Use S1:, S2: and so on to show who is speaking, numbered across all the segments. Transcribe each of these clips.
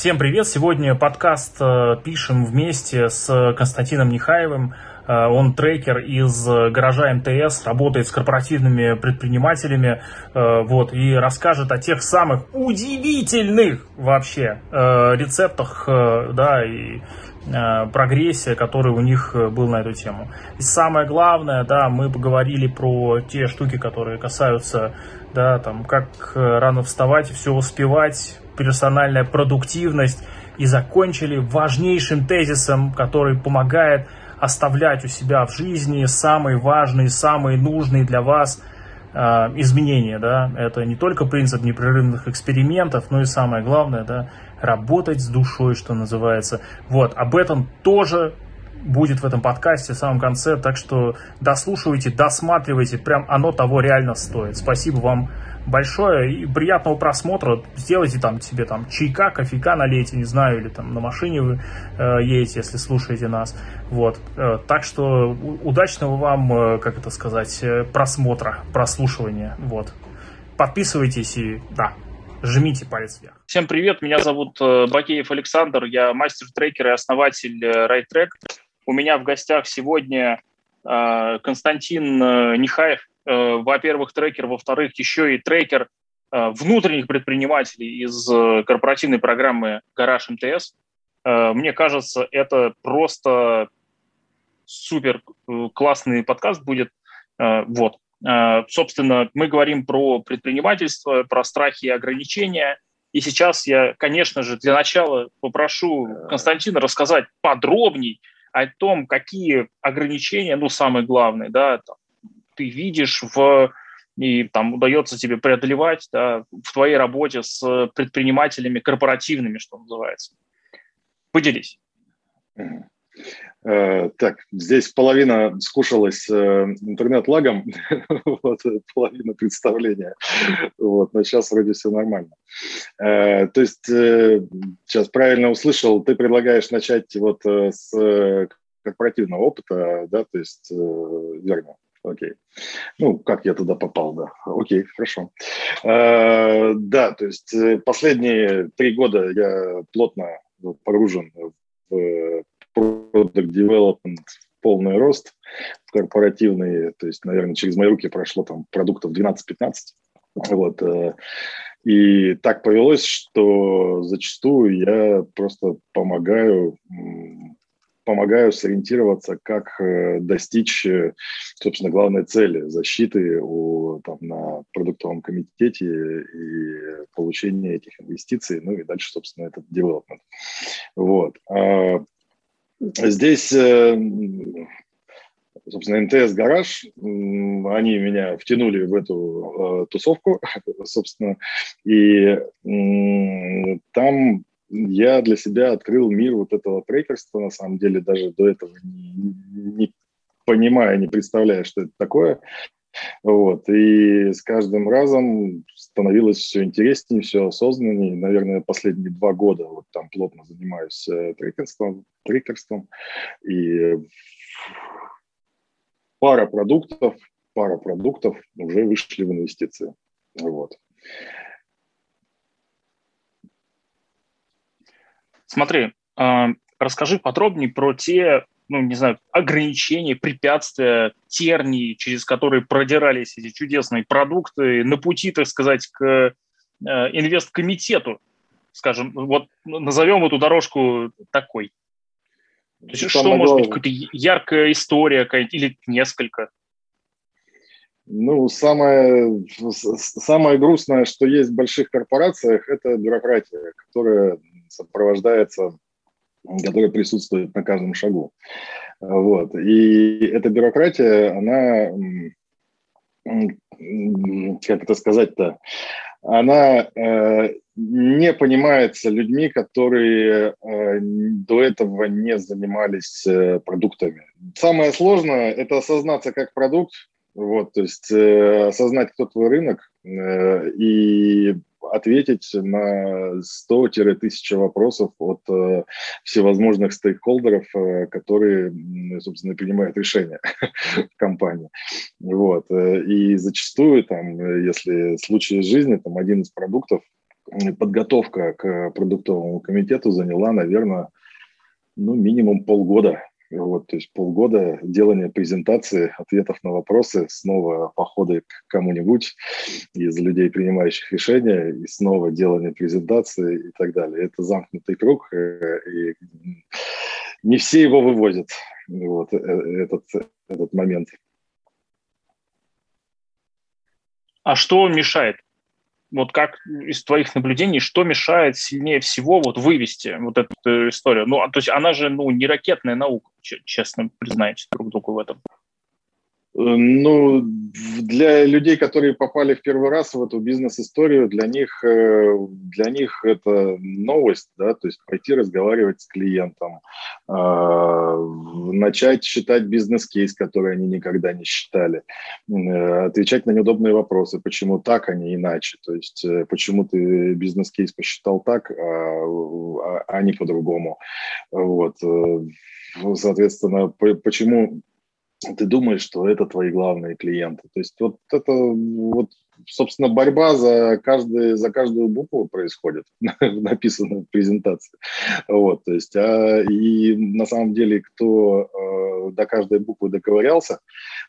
S1: Всем привет! Сегодня подкаст э, пишем вместе с Константином Нехаевым. Э, он трекер из гаража МТС, работает с корпоративными предпринимателями э, вот, и расскажет о тех самых удивительных вообще рецептах да, и прогрессе, который у них был на эту тему. И самое главное, да, мы поговорили про те штуки, которые касаются, да, там, как рано вставать, все успевать, персональная продуктивность и закончили важнейшим тезисом, который помогает оставлять у себя в жизни самые важные, самые нужные для вас э, изменения. Да? Это не только принцип непрерывных экспериментов, но и самое главное, да, работать с душой, что называется. Вот, об этом тоже будет в этом подкасте в самом конце, так что дослушивайте, досматривайте, прям оно того реально стоит. Спасибо вам большое и приятного просмотра. Сделайте там себе там чайка, кофейка налейте, не знаю, или там на машине вы э, едете, если слушаете нас. Вот. Э, так что удачного вам, э, как это сказать, э, просмотра, прослушивания. Вот. Подписывайтесь и, да, жмите палец вверх. Всем привет, меня зовут э, Бакеев Александр, я мастер-трекер и основатель э, RideTrack. У меня в гостях сегодня Константин Нехаев, во-первых, трекер, во-вторых, еще и трекер э, внутренних предпринимателей из э, корпоративной программы «Гараж МТС». Мне кажется, это просто супер классный подкаст будет. Вот. Собственно, мы говорим про предпринимательство, про страхи и ограничения. И сейчас я, конечно же, для начала попрошу Константина рассказать подробней о том, какие ограничения, ну, самое главное, да, там, ты видишь в и там удается тебе преодолевать да, в твоей работе с предпринимателями корпоративными, что называется. Поделись.
S2: Э, так, здесь половина скушалась э, интернет-лагом, вот, половина представления, вот, но сейчас вроде все нормально. Э, то есть, сейчас правильно услышал, ты предлагаешь начать вот с корпоративного опыта, да, то есть, верно? Окей. Ну, как я туда попал, да. Окей, хорошо. Э, да, то есть э, последние три года я плотно погружен в product development, полный рост корпоративный, то есть, наверное, через мои руки прошло там продуктов 12-15. Вот. Э, и так повелось, что зачастую я просто помогаю помогаю сориентироваться, как э, достичь, э, собственно, главной цели защиты у, там, на продуктовом комитете и получения этих инвестиций, ну и дальше, собственно, этот девелопмент. Вот. А здесь э, собственно, МТС Гараж, они меня втянули в эту э, тусовку, собственно, и э, там я для себя открыл мир вот этого трекерства, на самом деле, даже до этого не, не понимая, не представляя, что это такое. Вот. И с каждым разом становилось все интереснее, все осознаннее. Наверное, последние два года вот там плотно занимаюсь э, трекерством, трекерством. И пара продуктов, пара продуктов уже вышли в инвестиции. Вот.
S1: Смотри, а, расскажи подробнее про те, ну, не знаю, ограничения, препятствия, тернии, через которые продирались эти чудесные продукты на пути, так сказать, к э, инвесткомитету, скажем, вот назовем эту дорожку такой. То есть, что может быть, какая-то яркая история какая-то, или несколько?
S2: Ну, самое, самое грустное, что есть в больших корпорациях, это бюрократия, которая сопровождается, которая присутствует на каждом шагу. Вот. И эта бюрократия, она, как это сказать-то, она э, не понимается людьми, которые э, до этого не занимались э, продуктами. Самое сложное – это осознаться как продукт, вот, то есть э, осознать, кто твой рынок, э, и ответить на 100-1000 вопросов от э, всевозможных стейкхолдеров, э, которые, собственно, принимают решения в компании. Вот. Э, и зачастую, там, если случай из жизни, там, один из продуктов, подготовка к продуктовому комитету заняла, наверное, ну, минимум полгода. Вот, то есть полгода делания презентации, ответов на вопросы, снова походы к кому-нибудь из людей, принимающих решения, и снова делание презентации и так далее. Это замкнутый круг, э, и не все его вывозят, вот, э, этот, этот момент.
S1: А что мешает? Вот как из твоих наблюдений, что мешает сильнее всего вот вывести вот эту историю? Ну, а, то есть она же ну, не ракетная наука, честно признаемся друг другу в этом.
S2: Э, ну, для людей, которые попали в первый раз в эту бизнес-историю, для них, э, для них это новость, да, то есть пойти разговаривать с клиентом, а, начать считать бизнес-кейс, который они никогда не считали, э, отвечать на неудобные вопросы, почему так, а не иначе, то есть почему ты бизнес-кейс посчитал так, а, а, а не по-другому. Вот. Соответственно, почему ты думаешь, что это твои главные клиенты. То есть вот это вот, собственно, борьба за, каждый, за каждую букву происходит, написано в презентации. Вот, то есть, а, и на самом деле, кто э, до каждой буквы доковырялся,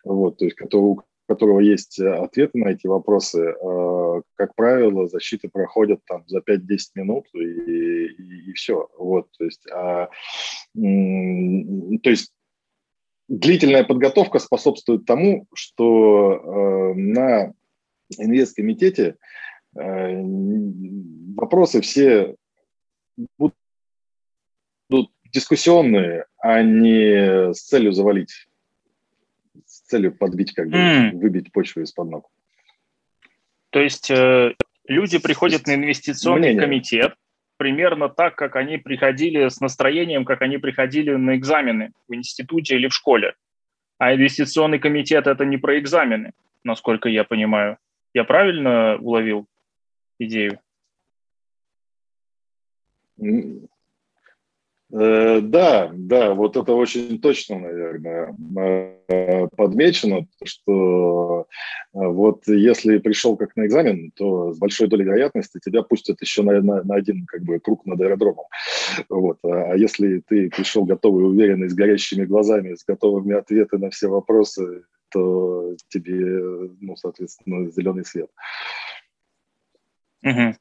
S2: вот, то есть, кто, у которого есть ответы на эти вопросы, э, как правило, защиты проходят там за 5-10 минут и, и, и все. Вот, то есть, а, то есть длительная подготовка способствует тому, что э, на инвесткомитете э, вопросы все будут дискуссионные, а не с целью завалить, с целью подбить, как бы, mm. выбить почву из-под ног.
S1: То есть э, люди приходят на инвестиционный Мнение. комитет, примерно так, как они приходили с настроением, как они приходили на экзамены в институте или в школе. А инвестиционный комитет – это не про экзамены, насколько я понимаю. Я правильно уловил идею?
S2: Э, да, да, вот это очень точно, наверное, э, подмечено, что э, вот если пришел как на экзамен, то с большой долей вероятности тебя пустят еще на, на, на один как бы круг над аэродромом. Вот. А, а если ты пришел готовый, уверенный, с горящими глазами, с готовыми ответами на все вопросы, то тебе, ну, соответственно, зеленый свет.
S1: Угу.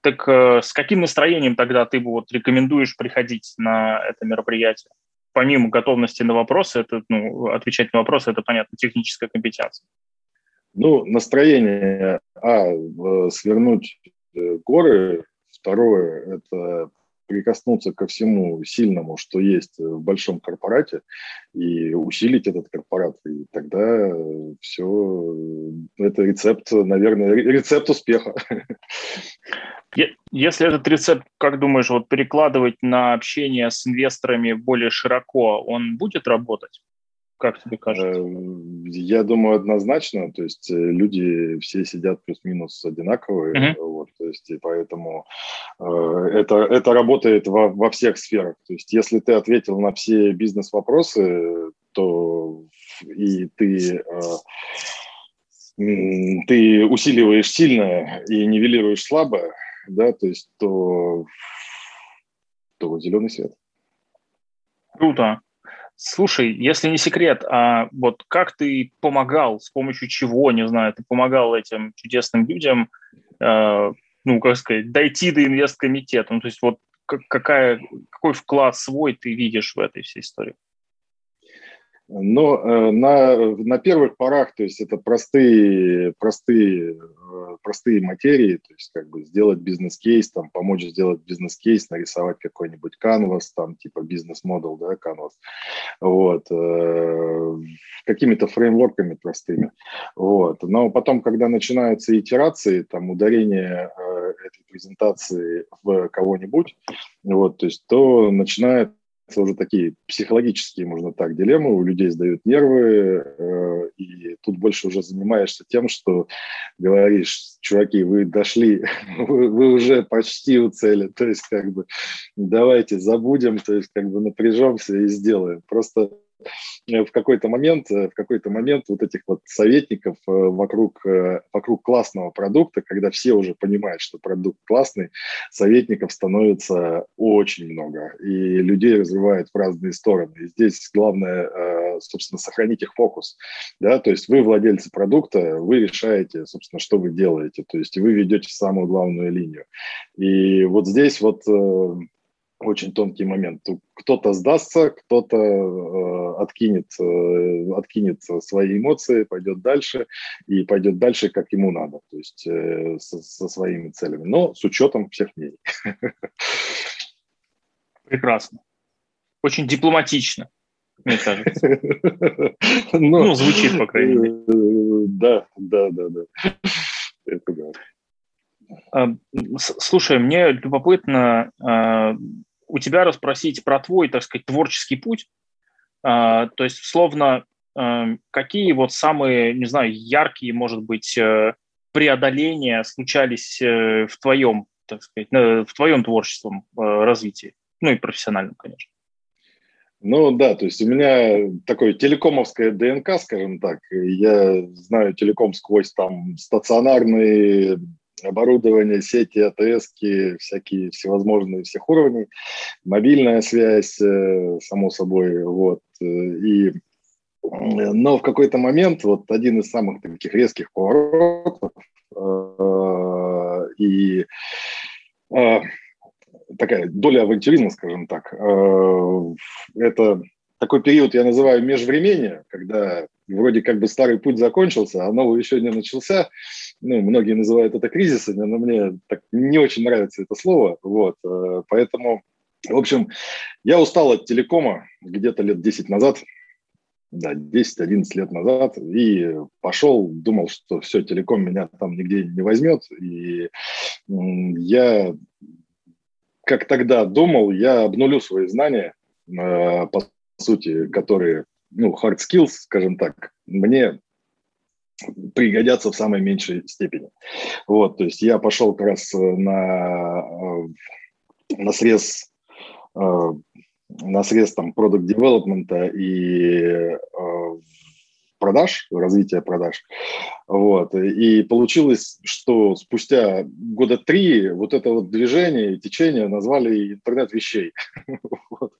S1: Так э, с каким настроением тогда ты вот рекомендуешь приходить на это мероприятие? Помимо готовности на вопросы, это, ну, отвечать на вопросы, это, понятно, техническая компетенция.
S2: Ну, настроение, а, свернуть э, горы, второе, это прикоснуться ко всему сильному, что есть в большом корпорате, и усилить этот корпорат. И тогда все, это рецепт, наверное, рецепт успеха.
S1: Если этот рецепт, как думаешь, вот перекладывать на общение с инвесторами более широко, он будет работать? Как тебе кажется? Э,
S2: я думаю, однозначно. То есть э, люди все сидят плюс-минус одинаковые. Uh-huh. Вот, то есть, и поэтому э, это, это работает во, во всех сферах. То есть если ты ответил на все бизнес-вопросы, то и ты... Э, ты усиливаешь сильное и нивелируешь слабое, да, то есть то, то зеленый свет.
S1: Круто. Слушай, если не секрет, а вот как ты помогал, с помощью чего, не знаю, ты помогал этим чудесным людям, э, ну, как сказать, дойти до инвесткомитета? Ну, то есть вот какая, какой вклад свой ты видишь в этой всей истории?
S2: Но э, на, на первых порах, то есть это простые, простые, э, простые материи, то есть как бы сделать бизнес-кейс, там, помочь сделать бизнес-кейс, нарисовать какой-нибудь канвас, там, типа бизнес-модел, да, канвас, вот, э, какими-то фреймворками простыми, вот. Но потом, когда начинаются итерации, там, ударение этой презентации в кого-нибудь, вот, то есть, то начинает уже такие психологические, можно так, дилеммы, у людей сдают нервы, э, и тут больше уже занимаешься тем, что говоришь, чуваки, вы дошли, вы, вы уже почти у цели, то есть как бы давайте забудем, то есть как бы напряжемся и сделаем. Просто в какой-то момент, в какой-то момент вот этих вот советников вокруг, вокруг классного продукта, когда все уже понимают, что продукт классный, советников становится очень много, и людей развивают в разные стороны. И здесь главное, собственно, сохранить их фокус, да, то есть вы владельцы продукта, вы решаете, собственно, что вы делаете, то есть вы ведете самую главную линию. И вот здесь вот очень тонкий момент. Кто-то сдастся, кто-то э, откинет, э, откинет свои эмоции, пойдет дальше и пойдет дальше, как ему надо, то есть э, со, со своими целями, но с учетом всех мнений.
S3: Прекрасно. Очень дипломатично, мне кажется. Но, ну, звучит, по крайней мере.
S2: Э, да, да, да, да. Это да.
S3: А, слушай, мне любопытно а, у тебя расспросить про твой, так сказать, творческий путь. А, то есть, словно, какие вот самые, не знаю, яркие, может быть, э, преодоления случались э, в твоем, так сказать, в твоем творческом э, развитии, ну и профессиональном, конечно.
S2: Ну да, то есть у меня такое телекомовское ДНК, скажем так. Я знаю телеком сквозь там стационарные оборудование, сети, АТС, всякие всевозможные всех уровней, мобильная связь, э, само собой, вот. Э, и, но в какой-то момент вот один из самых таких резких поворотов э, и такая доля авантюризма, скажем так, это такой период я называю межвремение, когда вроде как бы старый путь закончился, а новый еще не начался. Ну, многие называют это кризисами, но мне так не очень нравится это слово. Вот, э, поэтому, в общем, я устал от телекома где-то лет 10 назад, да, 10-11 лет назад, и пошел, думал, что все, телеком меня там нигде не возьмет, и я, как тогда думал, я обнулю свои знания, э, по сути, которые ну, hard skills, скажем так, мне пригодятся в самой меньшей степени. Вот, то есть я пошел как раз на, э, на срез э, на срез там product development и э, продаж, развития продаж. Вот. И получилось, что спустя года три вот это вот движение течение назвали интернет вещей. вот.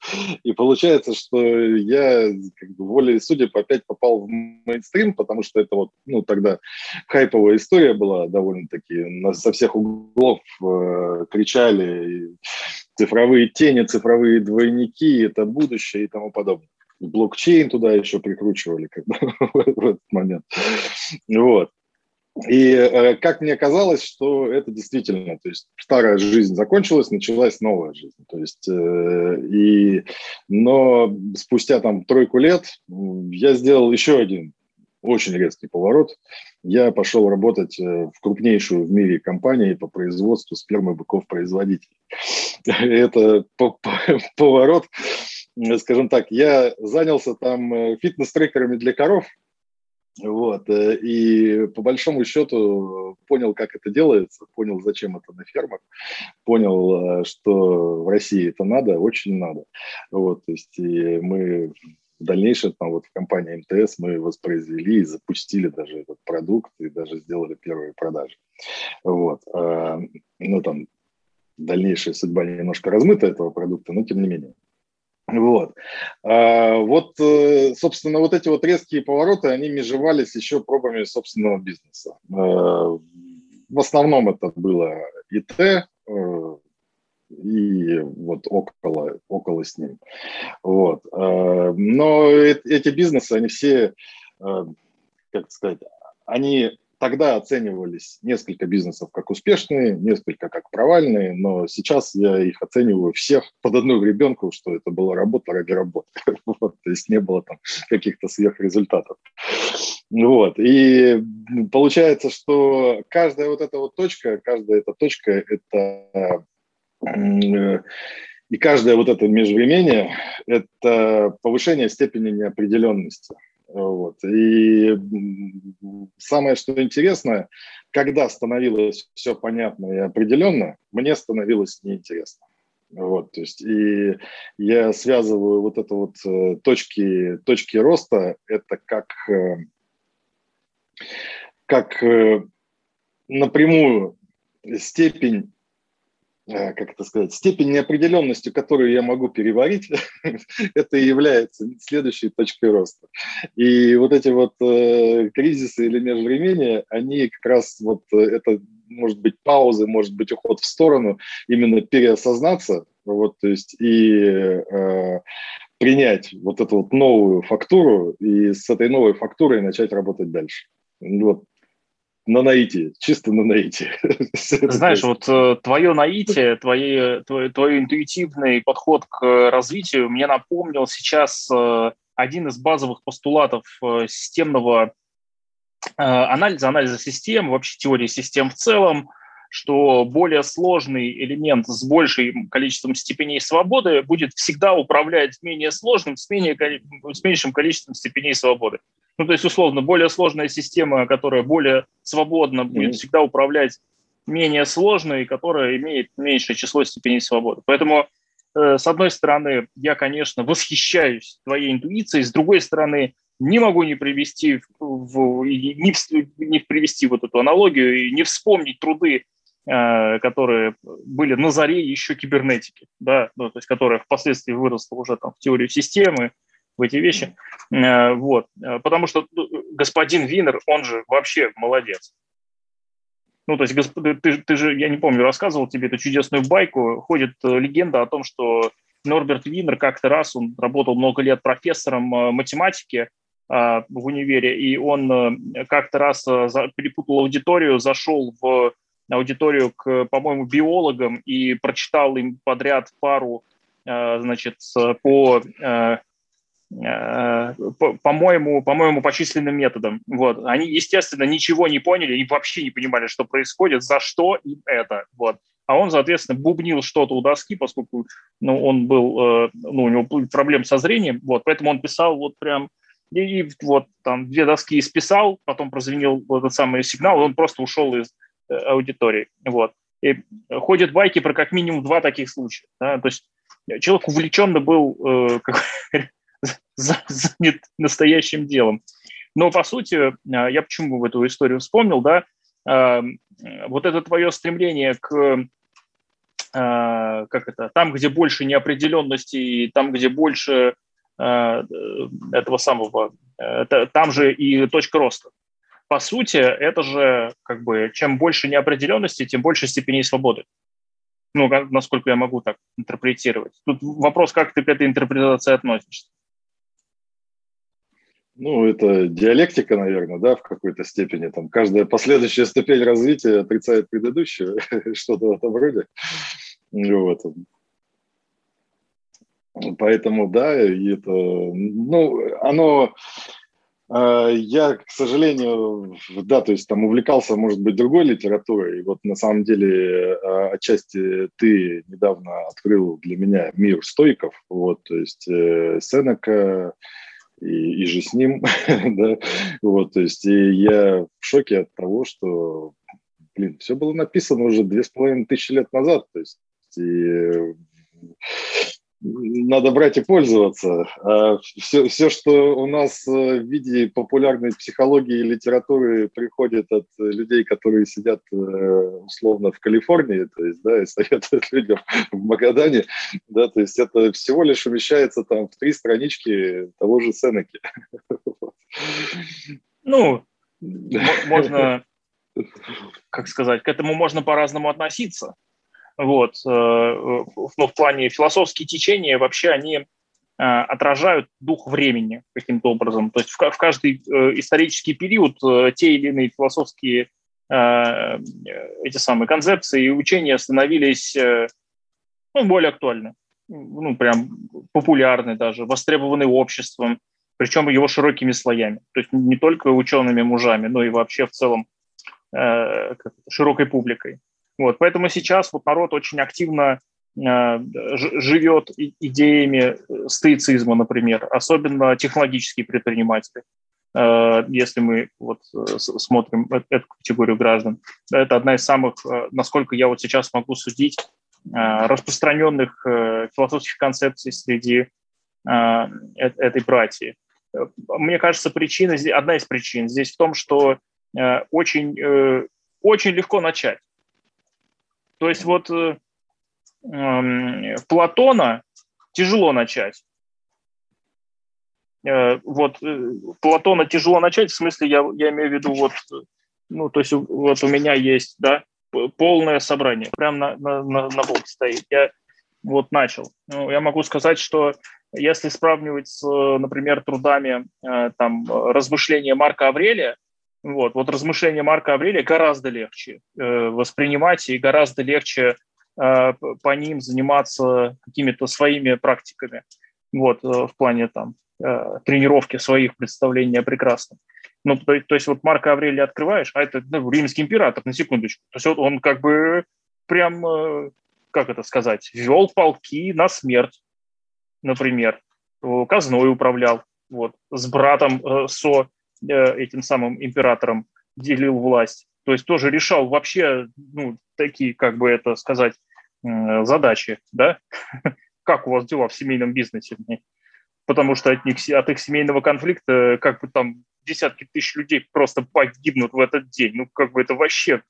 S2: И получается, что я как бы волей судеб опять попал в мейнстрим, потому что это вот, ну, тогда хайповая история была довольно-таки. Нас со всех углов э, кричали цифровые тени, цифровые двойники, это будущее и тому подобное блокчейн туда еще прикручивали как бы, в этот момент. Вот. И э, как мне казалось, что это действительно, то есть старая жизнь закончилась, началась новая жизнь. То есть, э, и, но спустя там тройку лет я сделал еще один очень резкий поворот. Я пошел работать э, в крупнейшую в мире компанию по производству спермы быков-производителей. Это поворот скажем так, я занялся там э, фитнес-трекерами для коров, вот, э, и по большому счету понял, как это делается, понял, зачем это на фермах, понял, э, что в России это надо, очень надо. Вот, то есть и мы в дальнейшем там вот в компании МТС мы воспроизвели и запустили даже этот продукт и даже сделали первые продажи. Вот. Ну, там дальнейшая судьба немножко размыта этого продукта, но тем не менее. Вот. А, вот, э, собственно, вот эти вот резкие повороты, они межевались еще пробами собственного бизнеса. А, в основном это было ИТ э, и вот около, около с ним. Вот. Но эти бизнесы, они все, как сказать, они Тогда оценивались несколько бизнесов как успешные, несколько как провальные, но сейчас я их оцениваю всех под одну ребенку, что это была работа ради работы. Вот, то есть не было там каких-то сверхрезультатов. Вот. И получается, что каждая вот эта вот точка, каждая эта точка – это и каждое вот это межвремение – это повышение степени неопределенности. Вот. И самое, что интересно, когда становилось все понятно и определенно, мне становилось неинтересно. Вот, то есть, и я связываю вот это вот э, точки, точки роста, это как, э, как э, напрямую степень как это сказать, степень неопределенности, которую я могу переварить, это и является следующей точкой роста. И вот эти вот э, кризисы или межвремения, они как раз вот это может быть паузы, может быть уход в сторону, именно переосознаться, вот, то есть и э, принять вот эту вот новую фактуру и с этой новой фактурой начать работать дальше. Вот на наитие, чисто на наитие.
S1: Знаешь, вот э, твое наитие, твои, твой, твой интуитивный подход к развитию мне напомнил сейчас э, один из базовых постулатов э, системного анализа, анализа систем, вообще теории систем в целом, что более сложный элемент с большим количеством степеней свободы будет всегда управлять менее сложным с, менее, с меньшим количеством степеней свободы. Ну, то есть, условно, более сложная система, которая более свободно будет mm-hmm. всегда управлять менее сложной, которая имеет меньшее число степеней свободы. Поэтому, э, с одной стороны, я, конечно, восхищаюсь твоей интуицией, с другой стороны, не могу не привести, в, не, не привести вот эту аналогию и не вспомнить труды Э, которые были на заре еще кибернетики, да, ну, то есть которая впоследствии выросла уже там в теорию системы, в эти вещи. Э, вот. Э, потому что ну, господин Винер, он же вообще молодец. Ну, то есть, ты, ты же, я не помню, рассказывал тебе эту чудесную байку, ходит легенда о том, что Норберт Винер как-то раз, он работал много лет профессором математики в универе, и он как-то раз перепутал аудиторию, зашел в аудиторию к, по-моему, биологам и прочитал им подряд пару, э, значит, по э, э, по-моему, по-моему, по численным методам. Вот. Они, естественно, ничего не поняли и вообще не понимали, что происходит, за что им это. Вот. А он, соответственно, бубнил что-то у доски, поскольку ну, он был, ну, у него были проблемы со зрением, вот, поэтому он писал вот прям и, и вот там две доски исписал, потом прозвенел этот самый сигнал, и он просто ушел из Э, аудитории. Вот. И ходят байки про как минимум два таких случая. Да? То есть человек увлеченно был э, занят настоящим делом. Но, по сути, э, я почему в эту историю вспомнил, да, э, вот это твое стремление к, э, как это, там, где больше неопределенности, там, где больше э, этого самого, там же и точка роста по сути, это же как бы чем больше неопределенности, тем больше степеней свободы. Ну, насколько я могу так интерпретировать. Тут вопрос, как ты к этой интерпретации относишься.
S2: Ну, это диалектика, наверное, да, в какой-то степени. Там каждая последующая ступень развития отрицает предыдущую, что-то в этом роде. Вот. Поэтому, да, это, ну, оно а, я, к сожалению, да, то есть там увлекался, может быть, другой литературой. И вот на самом деле а, отчасти ты недавно открыл для меня мир стойков. Вот, то есть э, Сенека и, и же с ним, да, вот, то есть и я в шоке от того, что, блин, все было написано уже две с половиной тысячи лет назад, то есть и надо брать и пользоваться. А все, все, что у нас э, в виде популярной психологии и литературы приходит от людей, которые сидят э, условно в Калифорнии, то есть, да, и советуют людям в Магадане, да, то есть это всего лишь умещается там в три странички того же Сенеки.
S1: Ну, можно, как сказать, к этому можно по-разному относиться. Вот. Э, ну, в плане философские течения вообще они э, отражают дух времени каким-то образом. То есть в, каждый э, исторический период те или иные философские эти самые концепции и учения становились ну, более актуальны, ну, прям популярны даже, востребованы обществом, причем его широкими слоями. То есть не только учеными мужами, но и вообще в целом широкой публикой. Вот, поэтому сейчас вот народ очень активно э, живет идеями э, стоицизма, например, особенно технологические предприниматели. Э, если мы вот смотрим эту категорию граждан, это одна из самых, насколько я вот сейчас могу судить, распространенных философских концепций среди этой братьи. Мне кажется, причина, одна из причин здесь в том, что очень, очень легко начать. То есть вот Платона тяжело начать. Э, вот э, Платона тяжело начать, в смысле, я, я имею в виду, вот, ну, то есть вот у меня есть, да, полное собрание, прям на, на, на, на полке стоит. Я вот начал. Ну, я могу сказать, что если сравнивать с, например, трудами э, там, размышления Марка Аврелия, вот, вот размышления Марка Аврелия гораздо легче э, воспринимать и гораздо легче э, по ним заниматься какими-то своими практиками. Вот, э, в плане там э, тренировки своих представлений о прекрасном. Ну, то, то есть вот Марка Аврелия открываешь, а это ну, римский император, на секундочку. То есть вот он как бы прям, э, как это сказать, вел полки на смерть, например, казной управлял, вот, с братом э, Со, э, этим самым императором, делил власть. То есть тоже решал вообще, ну, такие, как бы это сказать, э, задачи, да? Как у вас дела в семейном бизнесе? потому что от, них, от их семейного конфликта как бы там десятки тысяч людей просто погибнут в этот день. Ну, как бы это вообще,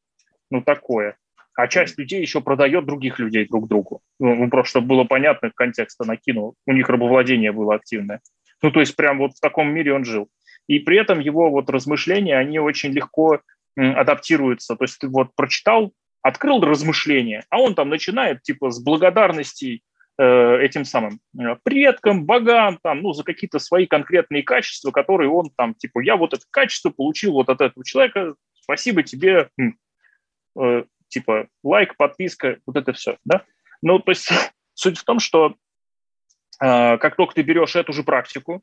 S1: ну, такое. А часть людей еще продает других людей друг другу. Ну, ну просто чтобы было понятно, контекста накинул. У них рабовладение было активное. Ну, то есть прям вот в таком мире он жил. И при этом его вот размышления, они очень легко адаптируются. То есть ты вот прочитал, открыл размышления, а он там начинает типа с благодарностей Э, этим самым э, предкам, богам, там, ну, за какие-то свои конкретные качества, которые он там, типа, я вот это качество получил вот от этого человека, спасибо тебе, э, типа, лайк, подписка, вот это все, да? Ну, то есть суть в том, что э, как только ты берешь эту же практику,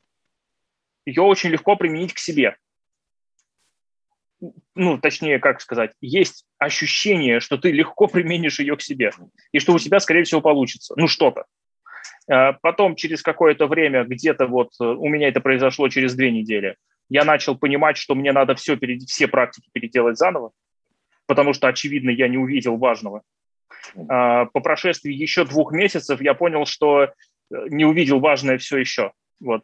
S1: ее очень легко применить к себе ну, точнее, как сказать, есть ощущение, что ты легко применишь ее к себе, и что у тебя, скорее всего, получится, ну, что-то. А потом, через какое-то время, где-то вот э, у меня это произошло через две недели, я начал понимать, что мне надо все, все практики переделать заново, потому что, очевидно, я не увидел важного. А по прошествии еще двух месяцев я понял, что э, не увидел важное все еще. Вот.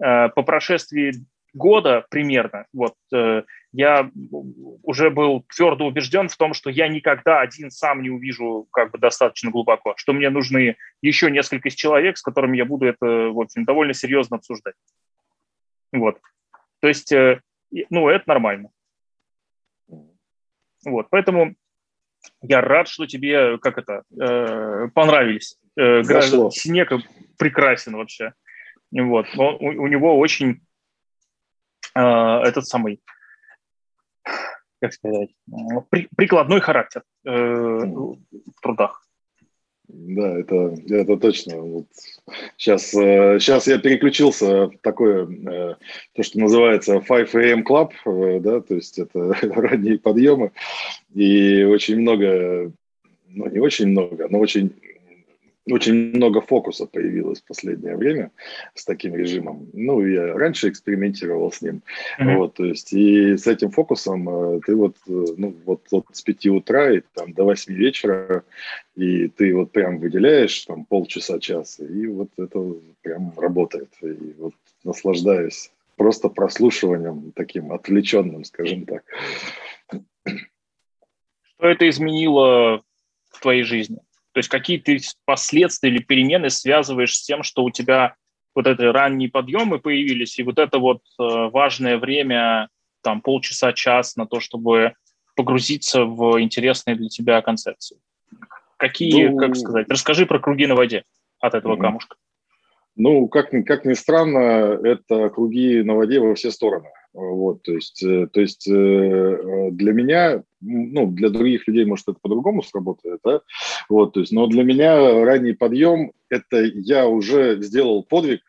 S1: А по прошествии года примерно, вот, э, я уже был твердо убежден в том, что я никогда один сам не увижу как бы достаточно глубоко, что мне нужны еще несколько человек, с которыми я буду это, в общем, довольно серьезно обсуждать. Вот. То есть, э, ну, это нормально. Вот, поэтому я рад, что тебе, как это, э, понравились. Э, Синека прекрасен вообще. Вот, у, у него очень э, этот самый как сказать, при, прикладной характер э, в трудах.
S2: Да, это, это точно. Вот сейчас, сейчас э, я переключился в такое, э, то, что называется 5 AM Club, э, да, то есть это ранние подъемы, и очень много, ну не очень много, но очень очень много фокуса появилось в последнее время с таким режимом. Ну, я раньше экспериментировал с ним. Mm-hmm. Вот, то есть, и с этим фокусом э, ты вот, э, ну, вот, вот с 5 утра и там до 8 вечера, и ты вот прям выделяешь там полчаса-час, и вот это прям работает. И вот наслаждаюсь просто прослушиванием таким отвлеченным, скажем так.
S1: Что это изменило в твоей жизни? То есть какие ты последствия или перемены связываешь с тем, что у тебя вот эти ранние подъемы появились, и вот это вот э, важное время, там полчаса, час на то, чтобы погрузиться в интересные для тебя концепции. Какие, ну, как сказать, расскажи про круги на воде от этого mm-hmm. камушка.
S2: Ну, как, как ни странно, это круги на воде во все стороны. Вот, то есть, э, то есть э, для меня, ну, для других людей, может, это по-другому сработает, да? Вот, то есть, но для меня ранний подъем – это я уже сделал подвиг,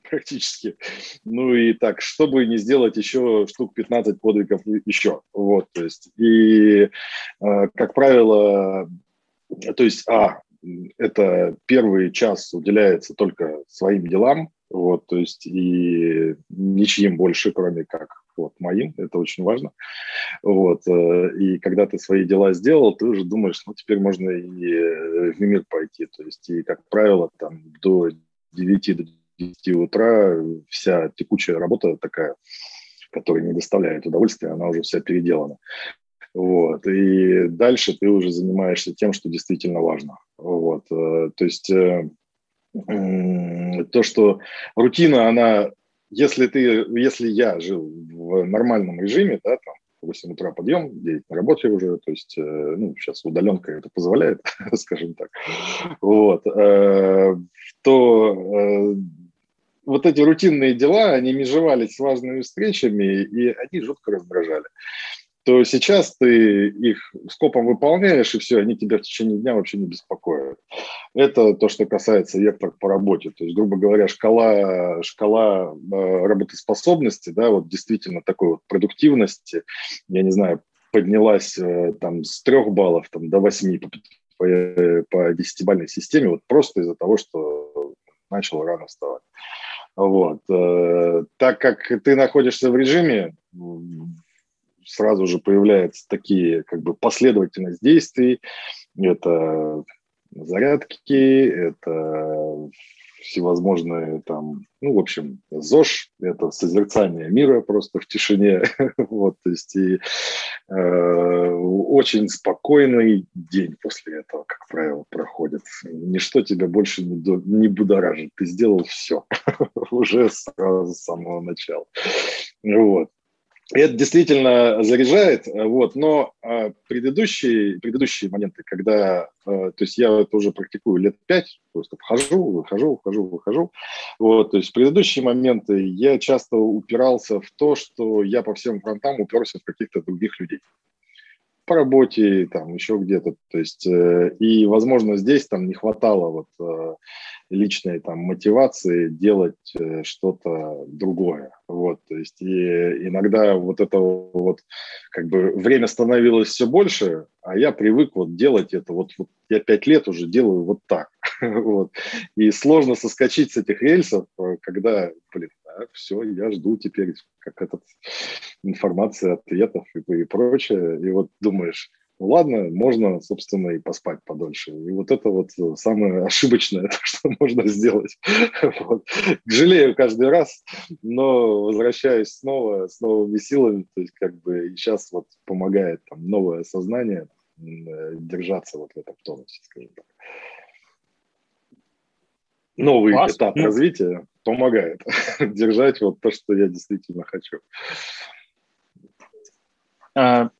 S2: практически. Ну и так, чтобы не сделать еще штук 15 подвигов еще. Вот, то есть, и, э, как правило, то есть, а, это первый час уделяется только своим делам, вот, то есть и ничьим больше, кроме как вот, моим, это очень важно. Вот. Э, и когда ты свои дела сделал, ты уже думаешь, ну, теперь можно и э, в мир пойти. То есть, и, как правило, там до 9 до 10 утра вся текучая работа такая, которая не доставляет удовольствия, она уже вся переделана. Вот. И дальше ты уже занимаешься тем, что действительно важно. Вот. Э, то есть то, что рутина, она, если ты, если я жил в нормальном режиме, да, там, 8 утра подъем, 9 на работе уже, то есть, э, ну, сейчас удаленка это позволяет, скажем так, вот, э, то вот эти рутинные дела, они межевались с важными встречами, и они жутко раздражали то сейчас ты их скопом выполняешь, и все, они тебя в течение дня вообще не беспокоят. Это то, что касается вектор по работе. То есть, грубо говоря, шкала, шкала э, работоспособности, да, вот действительно такой вот продуктивности, я не знаю, поднялась э, там с трех баллов там, до восьми по, по, по десятибалльной системе, вот просто из-за того, что начал рано вставать. Вот. Э, так как ты находишься в режиме, сразу же появляются такие как бы последовательность действий. Это зарядки, это всевозможные там, ну, в общем, ЗОЖ, это созерцание мира просто в тишине, вот, то есть и э, очень спокойный день после этого, как правило, проходит. Ничто тебя больше не, не будоражит, ты сделал все уже сразу с самого начала, вот. Это действительно заряжает, вот, но э, предыдущие, предыдущие моменты, когда, э, то есть я это уже практикую лет пять, просто вхожу, выхожу, вхожу, выхожу, вот, то есть предыдущие моменты я часто упирался в то, что я по всем фронтам уперся в каких-то других людей по работе, там еще где-то, то есть, э, и, возможно, здесь там не хватало вот э, личной там мотивации делать э, что-то другое, вот, то есть, и иногда вот это вот, как бы, время становилось все больше, а я привык вот делать это, вот, вот я пять лет уже делаю вот так, вот, и сложно соскочить с этих рельсов, когда, блин, все, я жду теперь как этот информация, ответов и, и прочее. И вот думаешь, ну ладно, можно, собственно, и поспать подольше. И вот это вот самое ошибочное, то, что можно сделать. Вот. Жалею каждый раз, но возвращаюсь снова с новыми силами. То есть как бы сейчас вот помогает там новое сознание держаться вот в этом тонусе, скажем так. Новый Класс. этап ну, развития помогает держать вот то, что я действительно хочу.
S1: А,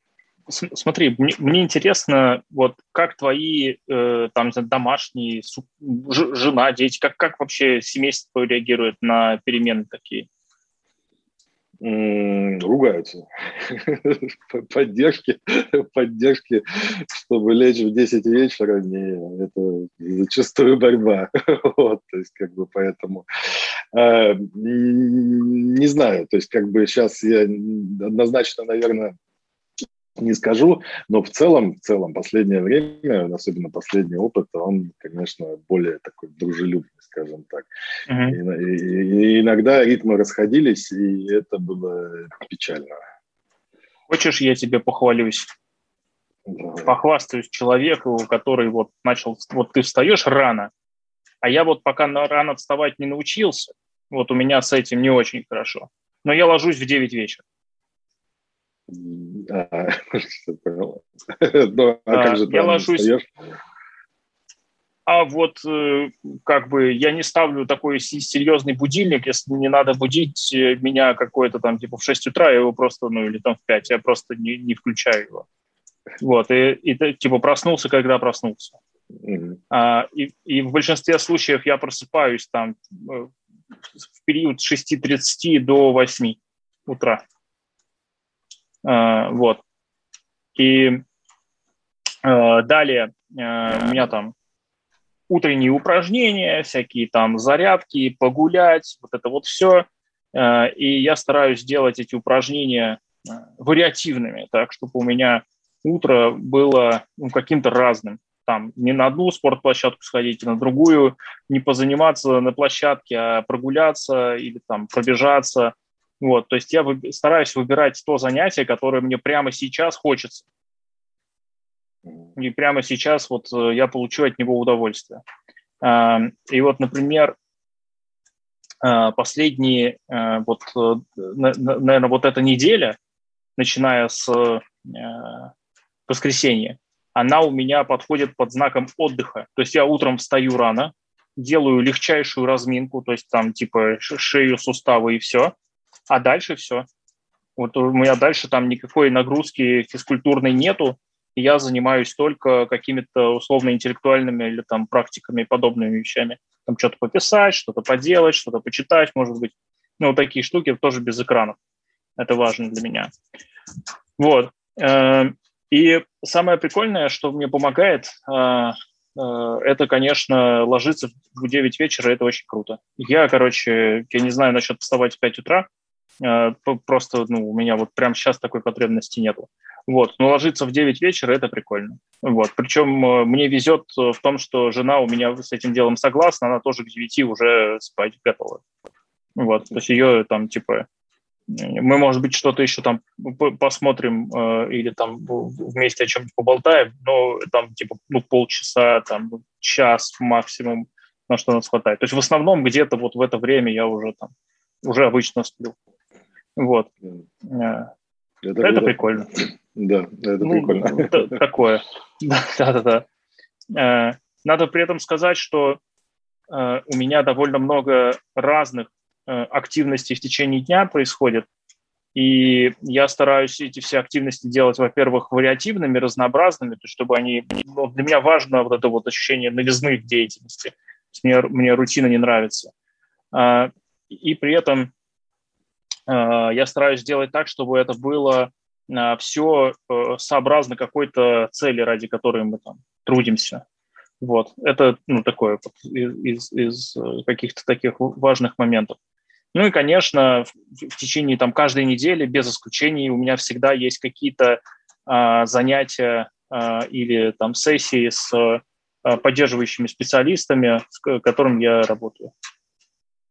S1: смотри, мне, мне интересно, вот как твои э, там домашние, жена, дети, как, как вообще семейство реагирует на перемены такие?
S2: Ругаются. поддержки, поддержки, чтобы лечь в 10 вечера, не, это зачастую борьба. вот, то есть, как бы, поэтому э, не знаю, то есть, как бы, сейчас я однозначно, наверное, не скажу, но в целом, в целом, последнее время, особенно последний опыт, он, конечно, более такой дружелюбный, скажем так. Uh-huh. И, и, и иногда ритмы расходились, и это было печально.
S1: Хочешь, я тебе похвалюсь? Да. Похвастаюсь человеку, который вот начал, вот ты встаешь рано, а я вот пока рано вставать не научился, вот у меня с этим не очень хорошо, но я ложусь в 9 вечера. А.
S2: Но, а как же
S1: я ложусь... А вот э, как бы я не ставлю такой серьезный будильник, если не надо будить э, меня какой-то там типа в 6 утра, я его просто, ну или там в 5, я просто не, не включаю его. Вот, и, и типа проснулся, когда проснулся. Mm-hmm. А, и, и в большинстве случаев я просыпаюсь там э, в период с 6.30 до 8 утра. А, вот. И э, далее э, у меня там утренние упражнения, всякие там зарядки, погулять, вот это вот все. Э, и я стараюсь делать эти упражнения вариативными, так, чтобы у меня утро было ну, каким-то разным. Там не на одну спортплощадку сходить, а на другую, не позаниматься на площадке, а прогуляться или там пробежаться – Вот, то есть я стараюсь выбирать то занятие, которое мне прямо сейчас хочется. И прямо сейчас вот э, я получу от него удовольствие. А, и вот, например, а, последние, э, вот, э, наверное, вот эта неделя, начиная с воскресенья, она у меня подходит под знаком отдыха. То есть я утром встаю рано, делаю легчайшую разминку, то есть там типа шею, суставы и все, а дальше все. Вот у меня дальше там никакой нагрузки физкультурной нету, я занимаюсь только какими-то условно-интеллектуальными или там практиками и подобными вещами. Там что-то пописать, что-то поделать, что-то почитать, может быть. Ну, вот такие штуки тоже без экранов. Это важно для меня. Вот. Э, и самое прикольное, что мне помогает, э, Э, это, конечно, ложиться в 9 вечера, это очень круто. Я, короче, я не знаю насчет вставать в 5 утра, просто ну, у меня вот прямо сейчас такой потребности нету. Вот, но ложиться в 9 вечера – это прикольно. Вот, причем э, мне везет в том, что жена у меня с этим делом согласна, она тоже к 9 уже спать готова. Вот, то есть ее там типа мы, может быть, что-то еще там посмотрим э, или там вместе о чем-нибудь поболтаем, но там типа ну, полчаса, там час максимум, на что нас хватает. То есть в основном где-то вот в это время я уже там уже обычно сплю. Вот. Э, это, это прикольно.
S2: Да, это ну, прикольно.
S1: Такое. Да-да-да. Э, надо при этом сказать, что э, у меня довольно много разных активности в течение дня происходят. И я стараюсь эти все активности делать, во-первых, вариативными, разнообразными, то чтобы они... Ну, для меня важно вот это вот ощущение новизны в деятельности. Мне, мне рутина не нравится. А, и при этом я стараюсь сделать так, чтобы это было а, все э, сообразно какой-то цели, ради которой мы там трудимся. Вот. Это ну, такое вот из, из э, каких-то таких важных моментов. Ну и, конечно, в, в течение там, каждой недели, без исключений, у меня всегда есть какие-то а, занятия а, или там сессии с а, поддерживающими специалистами, с которыми я работаю.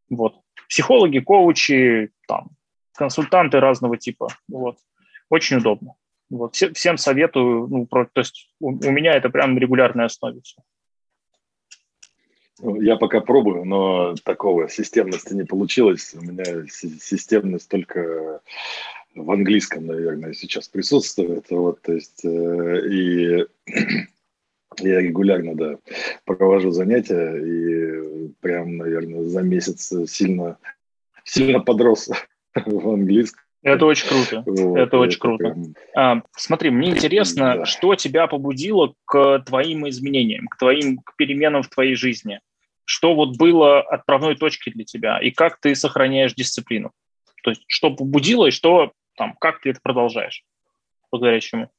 S1: Вот. Психологи, коучи, там, консультанты разного типа. Вот. Очень удобно. Вот. Всем советую. Ну, про, то есть у, у меня это прям на регулярной основе все.
S2: Ну, я пока пробую, но такого системности не получилось. У меня системность только в английском, наверное, сейчас присутствует. Вот, то есть, э, и я регулярно, да, провожу занятия и прям, наверное, за месяц сильно, сильно подрос в английском.
S1: Это очень круто. Вот, это очень круто. Прям... А, смотри, мне интересно, да. что тебя побудило к твоим изменениям, к твоим к переменам в твоей жизни что вот было отправной точкой для тебя, и как ты сохраняешь дисциплину. То есть что побудило, и что там, как ты это продолжаешь, благодаря чему.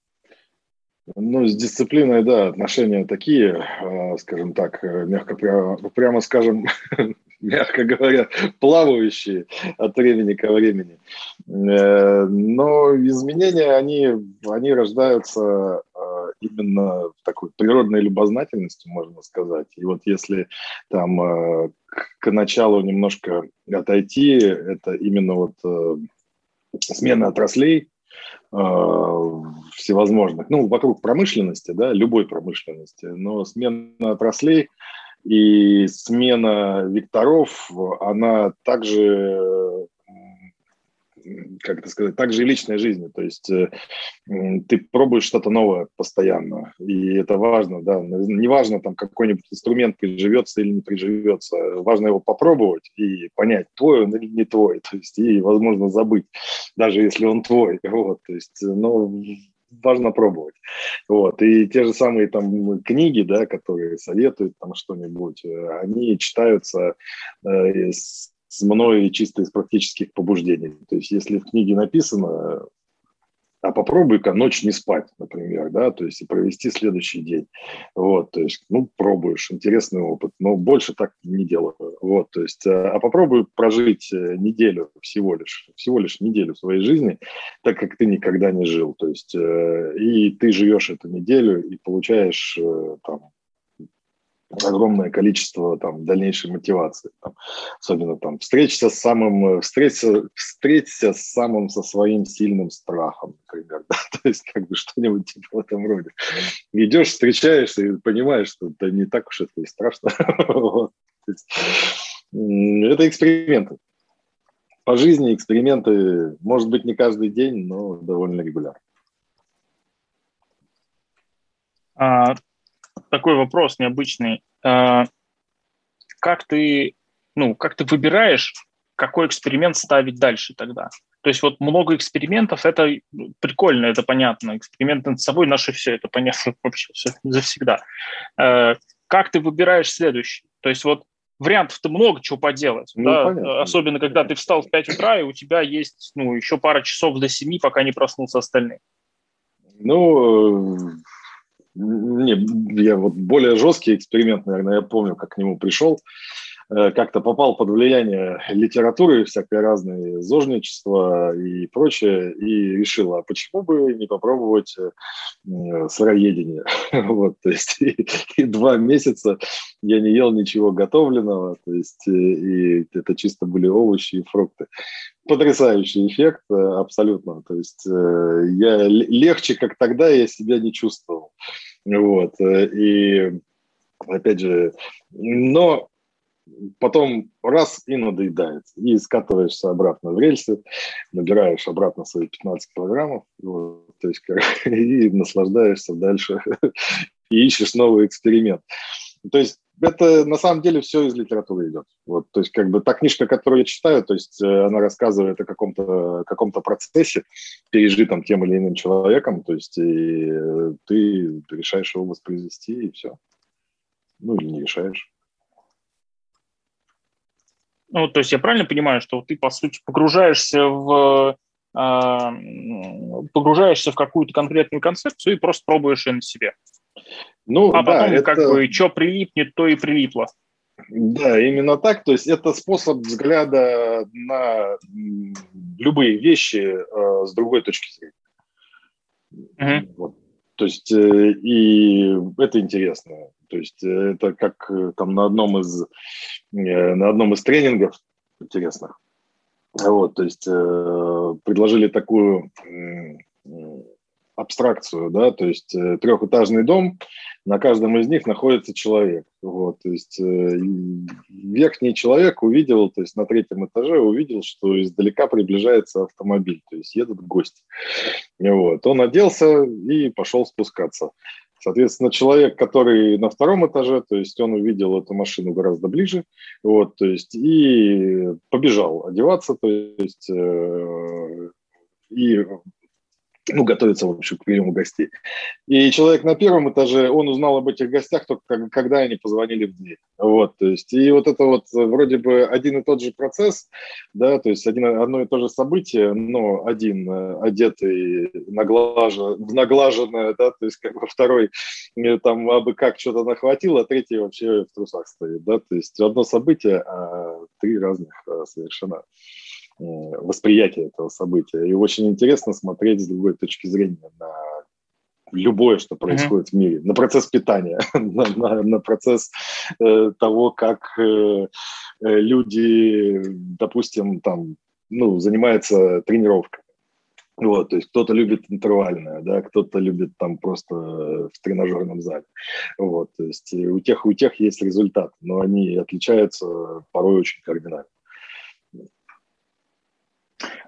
S2: Ну, с дисциплиной, да, отношения такие, а, скажем так, мягко прямо, прямо скажем, мягко говоря, плавающие от времени к времени. Э, но изменения, они, они рождаются а, именно такой природной любознательностью, можно сказать. И вот если там а, к началу немножко отойти, это именно вот э, смена отраслей, всевозможных, ну, вокруг промышленности, да, любой промышленности, но смена отраслей и смена векторов, она также как это сказать, также и личной жизни. То есть э, ты пробуешь что-то новое постоянно, и это важно, да. Неважно, там, какой-нибудь инструмент приживется или не приживется, важно его попробовать и понять, твой он или не твой, то есть и, возможно, забыть, даже если он твой. Вот, то есть, ну, важно пробовать. Вот. И те же самые там книги, да, которые советуют там что-нибудь, э, они читаются э, с, мной чисто из практических побуждений. То есть если в книге написано а попробуй-ка ночь не спать, например, да, то есть и провести следующий день. Вот, то есть, ну, пробуешь, интересный опыт, но больше так не делаю. Вот, то есть, а, а попробуй прожить э, неделю всего лишь, всего лишь неделю своей жизни, так как ты никогда не жил. То есть, э, и ты живешь эту неделю и получаешь э, там огромное количество там, дальнейшей мотивации. Там, Особенно там встреться с самым, встреться, встреться с самым со своим сильным страхом, например. Да? То есть как бы что-нибудь типа в этом роде. Идешь, встречаешься и понимаешь, что это не так уж это и страшно. Это эксперименты. По жизни эксперименты, может быть, не каждый день, но довольно регулярно.
S1: Такой вопрос необычный. А, как ты, ну, как ты выбираешь, какой эксперимент ставить дальше тогда? То есть вот много экспериментов, это прикольно, это понятно. Эксперименты над собой наши все, это понятно вообще все, завсегда. А, как ты выбираешь следующий? То есть вот вариантов-то много чего поделать. Ну, да? Понятно. Особенно, когда ты встал в 5 утра, и у тебя есть ну, еще пара часов до 7, пока не проснулся остальные.
S2: Ну, не, я вот более жесткий эксперимент, наверное, я помню, как к нему пришел. Э, как-то попал под влияние литературы, всякое разное зожничество и прочее, и решил, а почему бы не попробовать э, сыроедение? вот, то есть и, и два месяца я не ел ничего готовленного, то есть э, и это чисто были овощи и фрукты. Потрясающий эффект, абсолютно. То есть я легче, как тогда, я себя не чувствовал. Вот, и опять же, но потом раз и надоедает, и скатываешься обратно в рельсы, набираешь обратно свои 15 килограммов, вот, то есть, и наслаждаешься дальше, и ищешь новый эксперимент. То есть это на самом деле все из литературы идет. Вот, то есть как бы та книжка, которую я читаю, то есть э, она рассказывает о каком-то каком процессе, пережитом тем или иным человеком, то есть и э, ты решаешь его воспроизвести, и все. Ну или не решаешь.
S1: Ну, то есть я правильно понимаю, что ты, по сути, погружаешься в а, погружаешься в какую-то конкретную концепцию и просто пробуешь ее на себе. Ну, а потом, да, как это... бы, что прилипнет, то и прилипло.
S2: Да, именно так. То есть это способ взгляда на любые вещи э, с другой точки зрения. Угу. Вот. То есть э, и это интересно. То есть э, это как э, там на одном из на одном из тренингов интересных. Вот, то есть предложили такую абстракцию, да, то есть э, трехэтажный дом, на каждом из них находится человек, вот, то есть э, верхний человек увидел, то есть на третьем этаже увидел, что издалека приближается автомобиль, то есть едут гости, вот, он оделся и пошел спускаться. Соответственно, человек, который на втором этаже, то есть он увидел эту машину гораздо ближе, вот, то есть и побежал одеваться, то есть э, и ну, готовится, в общем, к приему гостей. И человек на первом этаже, он узнал об этих гостях только когда они позвонили в дверь. Вот, то есть, и вот это вот вроде бы один и тот же процесс, да, то есть один, одно и то же событие, но один э, одетый наглажен, наглаженное, да, то есть как бы второй э, там абы как что-то нахватил, а третий вообще в трусах стоит, да, то есть одно событие, а три разных э, совершенно восприятие этого события. И очень интересно смотреть с другой точки зрения на любое, что происходит mm-hmm. в мире, на процесс питания, на, на, на процесс э, того, как э, э, люди, допустим, там, ну, занимаются тренировкой. Вот, то есть кто-то любит интервальное, да, кто-то любит там просто в тренажерном зале. Вот, то есть у тех, у тех есть результат, но они отличаются порой очень кардинально.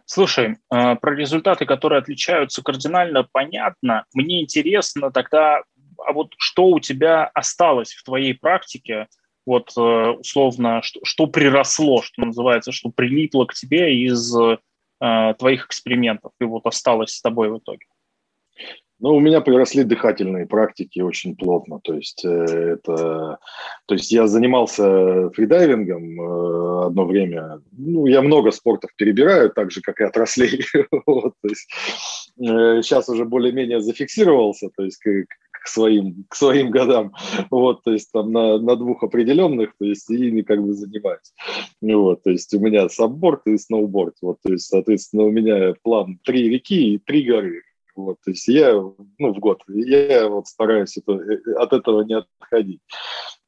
S1: Слушай, э, про результаты, которые отличаются кардинально, понятно. Мне интересно тогда, а вот что у тебя осталось в твоей практике, вот э, условно, что, что приросло, что называется, что прилипло к тебе из э, твоих экспериментов и вот осталось с тобой в итоге?
S2: Ну, у меня приросли дыхательные практики очень плотно. То есть, э, это, то есть я занимался фридайвингом э, одно время. Ну, я много спортов перебираю, так же, как и отраслей. вот, то есть, э, сейчас уже более-менее зафиксировался, то есть к, к своим, к своим годам, вот, то есть там на, на двух определенных, то есть ими как бы занимаюсь. Вот, то есть у меня сабборд и сноуборд, вот, то есть, соответственно, у меня план три реки и три горы, вот, то есть я, ну, в год, я вот стараюсь это, э, от этого не отходить.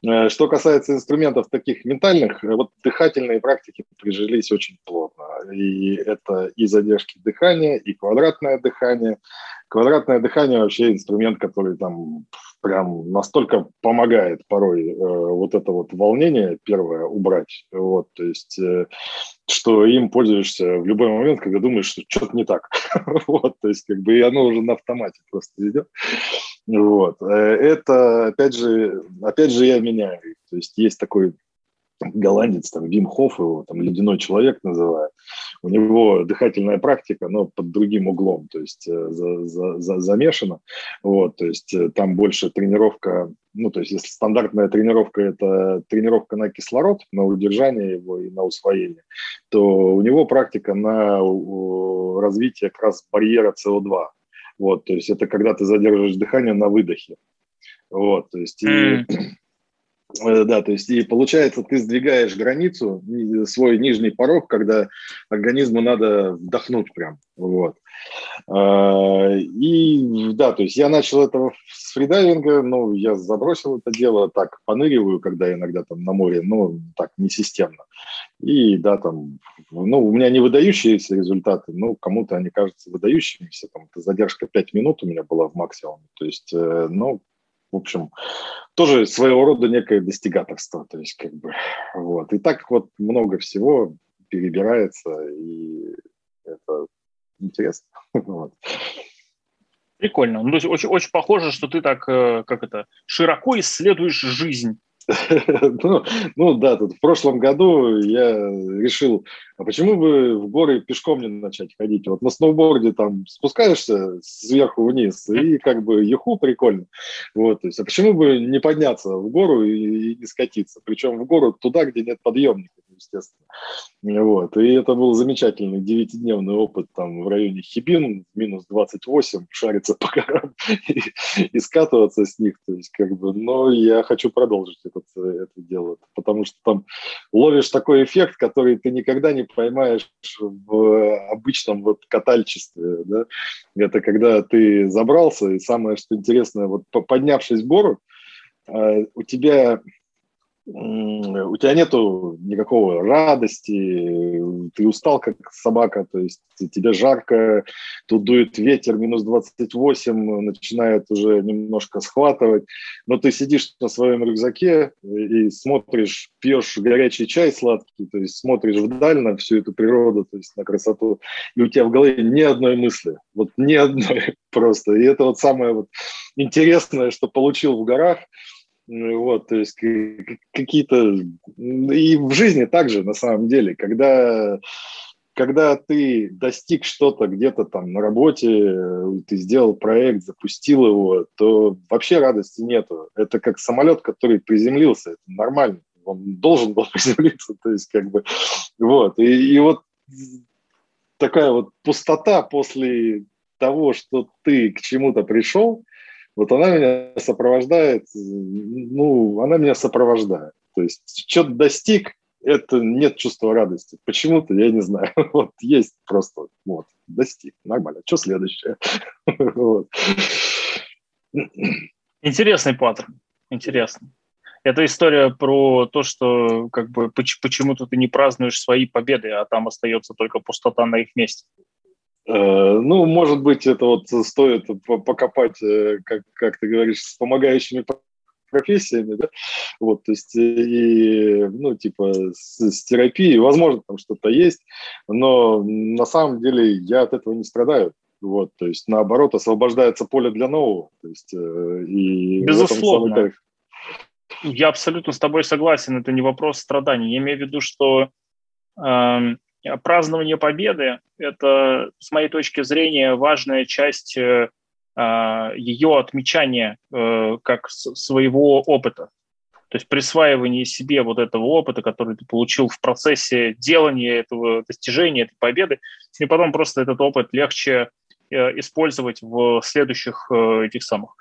S2: Э, что касается инструментов таких ментальных, э, вот дыхательные практики прижились очень плотно. И это и задержки дыхания, и квадратное дыхание. Квадратное дыхание вообще инструмент, который там прям настолько помогает порой э, вот это вот волнение первое убрать. Вот, то есть, э, что им пользуешься в любой момент, когда думаешь, что что-то не так. вот, то есть, как бы и оно уже на автомате просто идет. Вот. Э, это, опять же, опять же, я меняю. То есть есть такой голландец, там, Вим Хофф его, там, ледяной человек называют. У него дыхательная практика, но под другим углом, то есть э, за, за, за, замешана. Вот, то есть э, там больше тренировка, ну, то есть если стандартная тренировка – это тренировка на кислород, на удержание его и на усвоение, то у него практика на развитие как раз барьера СО2. Вот, то есть это когда ты задерживаешь дыхание на выдохе. Вот, то есть и да, то есть и получается, ты сдвигаешь границу, свой нижний порог, когда организму надо вдохнуть прям. Вот. А, и да, то есть я начал этого с фридайвинга, но я забросил это дело, так поныриваю, когда иногда там на море, но так не системно. И да, там, ну, у меня не выдающиеся результаты, но кому-то они кажутся выдающимися. Там задержка 5 минут у меня была в максимуме. То есть, э, ну, в общем, тоже своего рода некое достигаторство. То есть, как бы, вот. И так вот много всего перебирается, и это интересно. вот.
S1: Прикольно. Ну, то есть очень, очень похоже, что ты так, э, как это, широко исследуешь жизнь.
S2: ну, ну да, тут в прошлом году я решил, а почему бы в горы пешком не начать ходить? Вот на сноуборде там спускаешься сверху вниз, и как бы еху прикольно. Вот, то есть, а почему бы не подняться в гору и, и не скатиться? Причем в гору туда, где нет подъемника, естественно. Вот, и это был замечательный девятидневный опыт там в районе Хибин, минус 28, шариться по горам и, и скатываться с них. То есть, как бы, но я хочу продолжить этот, это дело, потому что там ловишь такой эффект, который ты никогда не поймаешь в обычном вот катальчестве. Да? Это когда ты забрался, и самое, что интересное, вот поднявшись в гору, э, у тебя у тебя нету никакого радости, ты устал как собака, то есть тебе жарко, тут дует ветер, минус 28, начинает уже немножко схватывать, но ты сидишь на своем рюкзаке и смотришь, пьешь горячий чай сладкий, то есть смотришь вдаль на всю эту природу, то есть на красоту, и у тебя в голове ни одной мысли, вот ни одной просто. И это вот самое вот интересное, что получил в горах – вот, то есть какие-то... И в жизни также, на самом деле, когда, когда ты достиг что-то где-то там на работе, ты сделал проект, запустил его, то вообще радости нету. Это как самолет, который приземлился, это нормально. Он должен был приземлиться, то есть как бы... Вот, и, и вот такая вот пустота после того, что ты к чему-то пришел, вот она меня сопровождает, ну, она меня сопровождает. То есть что-то достиг, это нет чувства радости. Почему-то, я не знаю. Вот есть просто, вот, достиг, нормально. Что следующее?
S1: Интересный паттерн, интересно. Это история про то, что как бы почему-то ты не празднуешь свои победы, а там остается только пустота на их месте.
S2: Э, ну, может быть, это вот стоит покопать, э, как, как ты говоришь, с помогающими профессиями, да, вот, то есть, и, ну, типа, с, с терапией, возможно, там что-то есть, но на самом деле я от этого не страдаю, вот, то есть, наоборот, освобождается поле для нового, то есть, э, и...
S1: Безусловно. Я абсолютно с тобой согласен, это не вопрос страданий, я имею в виду, что э, Э, празднование победы – это, с моей точки зрения, важная часть э, а, ее отмечания э, как своего опыта. То есть присваивание себе вот этого опыта, который ты получил в процессе делания этого достижения, этой победы, и потом просто этот опыт легче использовать в следующих этих самых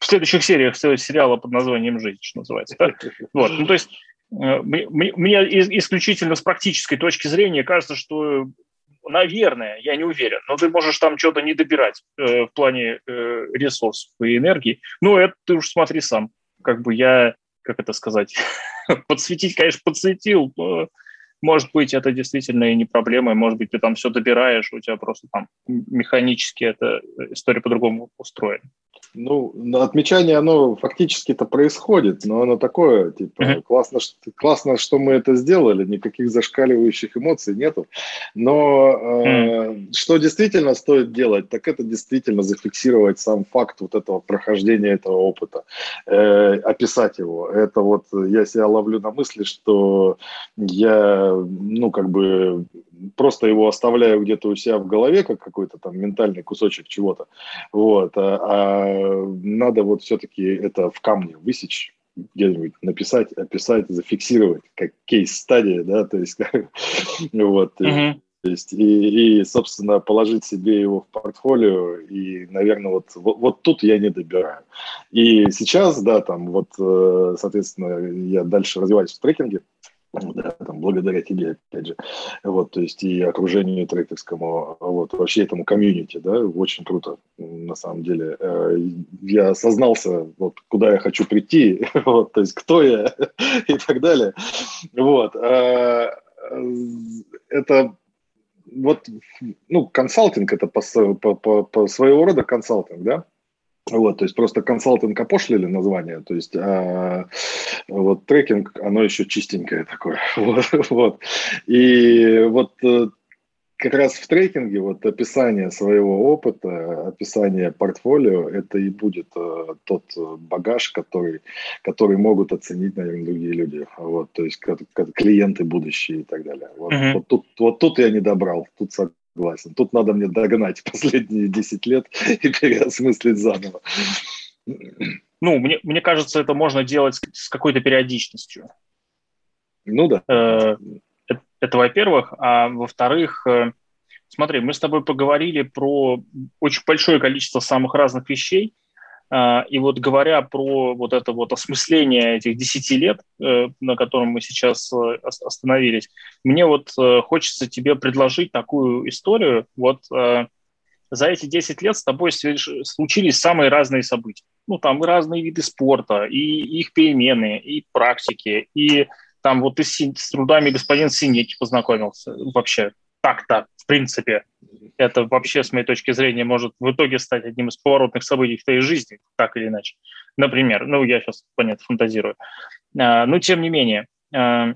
S1: в следующих сериях сериала под названием «Жизнь», что называется. Да? Вот. Ну, то есть Э, мне исключительно с практической точки зрения кажется, что, наверное, я не уверен, но ты можешь там что-то не добирать э, в плане э, ресурсов и энергии. Ну, это ты уж смотри сам. Как бы я как это сказать, подсветить, конечно, подсветил, но, может быть, это действительно и не проблема, может быть, ты там все добираешь, у тебя просто там механически эта история по-другому устроена.
S2: Ну, отмечание, оно фактически-то происходит, но оно такое, типа, uh-huh. классно, что, классно, что мы это сделали, никаких зашкаливающих эмоций нету. Но э, uh-huh. что действительно стоит делать, так это действительно зафиксировать сам факт вот этого прохождения этого опыта, э, описать его. Это вот я себя ловлю на мысли, что я, ну, как бы просто его оставляю где-то у себя в голове, как какой-то там ментальный кусочек чего-то. Вот. А, а надо вот все-таки это в камне высечь где-нибудь написать, описать, зафиксировать, как кейс-стадия, да, то есть, вот, mm-hmm. то есть, и, и, собственно, положить себе его в портфолио, и, наверное, вот, вот, вот тут я не добираю. И сейчас, да, там, вот, э, соответственно, я дальше развиваюсь в трекинге, да, там, благодаря тебе, опять же, вот, то есть и окружению трекерскому, вот, вообще этому комьюнити, да, очень круто, на самом деле. Э, я осознался, вот, куда я хочу прийти, вот, то есть кто я и так далее, вот. Э, это вот, ну, консалтинг это по, по, по, по своего рода консалтинг, да, вот, то есть просто консалтинг опошлили название, то есть а, вот трекинг, оно еще чистенькое такое. Вот, вот. И вот э, как раз в трекинге вот описание своего опыта, описание портфолио, это и будет э, тот багаж, который, который могут оценить, наверное, другие люди. Вот, то есть как, как клиенты будущие и так далее. Вот, uh-huh. вот, тут, вот тут я не добрал, тут согласен. Тут надо мне догнать последние 10 лет и переосмыслить заново.
S1: Ну, мне, мне кажется, это можно делать с какой-то периодичностью.
S2: Ну да.
S1: Э, это, это во-первых. А во-вторых, э, смотри, мы с тобой поговорили про очень большое количество самых разных вещей, и вот говоря про вот это вот осмысление этих 10 лет, э, на котором мы сейчас э, остановились, мне вот э, хочется тебе предложить такую историю. Вот за эти 10 лет с тобой случились самые разные события. Ну, там и разные виды спорта, и их перемены, и практики, и там вот ты с, с трудами господин Синеки познакомился. Вообще, так-то, в принципе, это вообще, с моей точки зрения, может в итоге стать одним из поворотных событий в твоей жизни, так или иначе. Например, ну, я сейчас, понятно, фантазирую. А, но, тем не менее, а,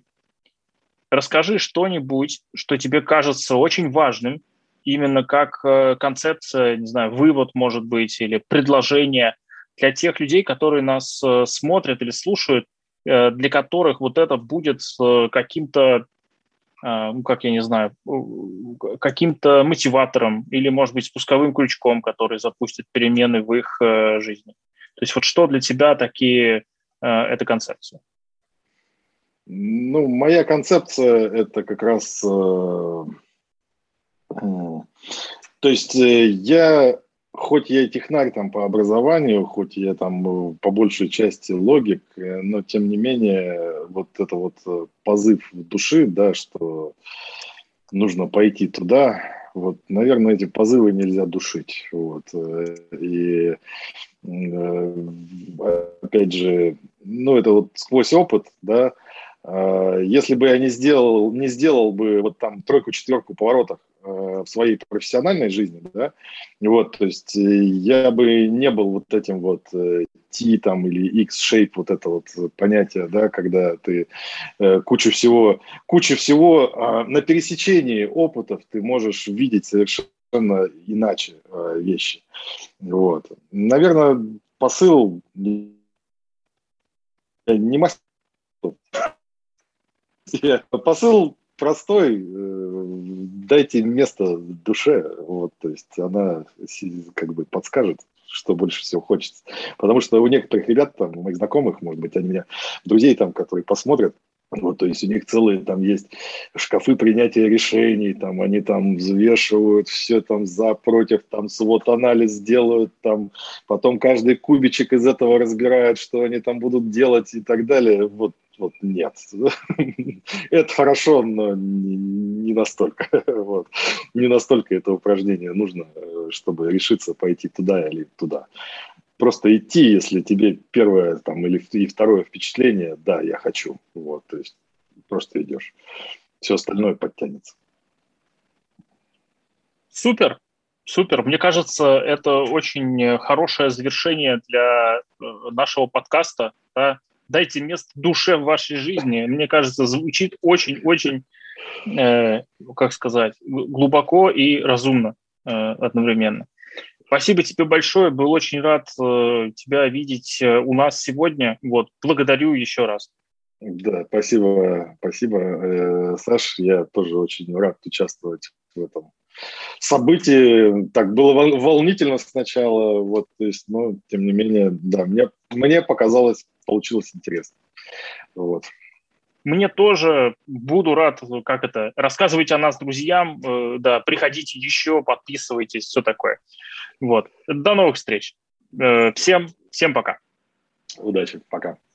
S1: расскажи что-нибудь, что тебе кажется очень важным, именно как э, концепция, не знаю, вывод, может быть, или предложение для тех людей, которые нас э, смотрят или слушают, э, для которых вот это будет каким-то ну, как я не знаю, каким-то мотиватором или, может быть, спусковым крючком, который запустит перемены в их э, жизни. То есть вот что для тебя такие э, эта концепция?
S2: Ну, моя концепция это как раз... Э, то есть я хоть я и технарь там по образованию, хоть я там э, по большей части логик, э, но тем не менее вот это вот э, позыв в души, да, что нужно пойти туда, вот, наверное, эти позывы нельзя душить, вот, и опять же, ну, это вот сквозь опыт, да, если бы я не сделал, не сделал бы вот там тройку-четверку поворотах Э, в своей профессиональной жизни, да, вот, то есть э, я бы не был вот этим вот э, T там или X-shape, вот это вот понятие, да, когда ты кучу всего, кучу всего а, на пересечении опытов ты можешь видеть совершенно иначе вещи, вот. Наверное, посыл не мастер, посыл простой, э, дайте место душе, вот, то есть она как бы подскажет, что больше всего хочется. Потому что у некоторых ребят, там, у моих знакомых, может быть, они меня, друзей там, которые посмотрят, вот, то есть у них целые там есть шкафы принятия решений, там они там взвешивают все там за, против, там свод анализ делают, там потом каждый кубичек из этого разбирают, что они там будут делать и так далее. Вот вот нет. это хорошо, но не, не настолько. вот. Не настолько это упражнение нужно, э, чтобы решиться пойти туда или туда. просто идти, если тебе первое там или и второе впечатление, да, я хочу. Вот, то есть просто идешь. Все остальное подтянется.
S1: Супер, супер. Мне кажется, это очень хорошее завершение для э, нашего подкаста. Да? Дайте место душе в вашей жизни. Мне кажется, звучит очень-очень, э, как сказать, глубоко и разумно э, одновременно. Спасибо тебе большое. Был очень рад э, тебя видеть э, у нас сегодня. Вот, благодарю еще раз.
S2: Да, спасибо, спасибо, э, Саш. Я тоже очень рад участвовать в этом событие так было волнительно сначала, вот, то есть, но тем не менее, да, мне, мне показалось, получилось интересно. Вот.
S1: Мне тоже буду рад, как это, рассказывайте о нас друзьям, э, да, приходите еще, подписывайтесь, все такое. Вот. До новых встреч. Э, всем, всем пока.
S2: Удачи, пока.